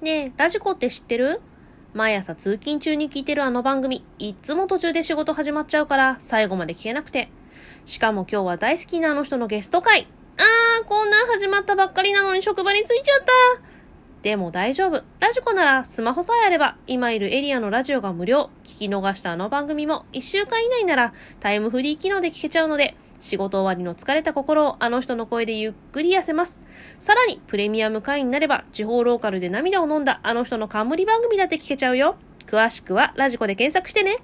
ねえ、ラジコって知ってる？毎朝通勤中に聞いてるあの番組、いっつも途中で仕事始まっちゃうから、最後まで聞けなくて。しかも今日は大好きなあの人のゲスト会。あー、こんなん始まったばっかりなのに職場に着いちゃった。でも大丈夫。ラジコならスマホさえあれば、今いるエリアのラジオが無料。聞き逃したあの番組も1週間以内ならタイムフリー機能で聞けちゃうので、仕事終わりの疲れた心をあの人の声でゆっくり痩せます。さらに、プレミアム会員になれば、地方ローカルで涙を飲んだあの人の冠番組だって聞けちゃうよ。詳しくはラジコで検索してね。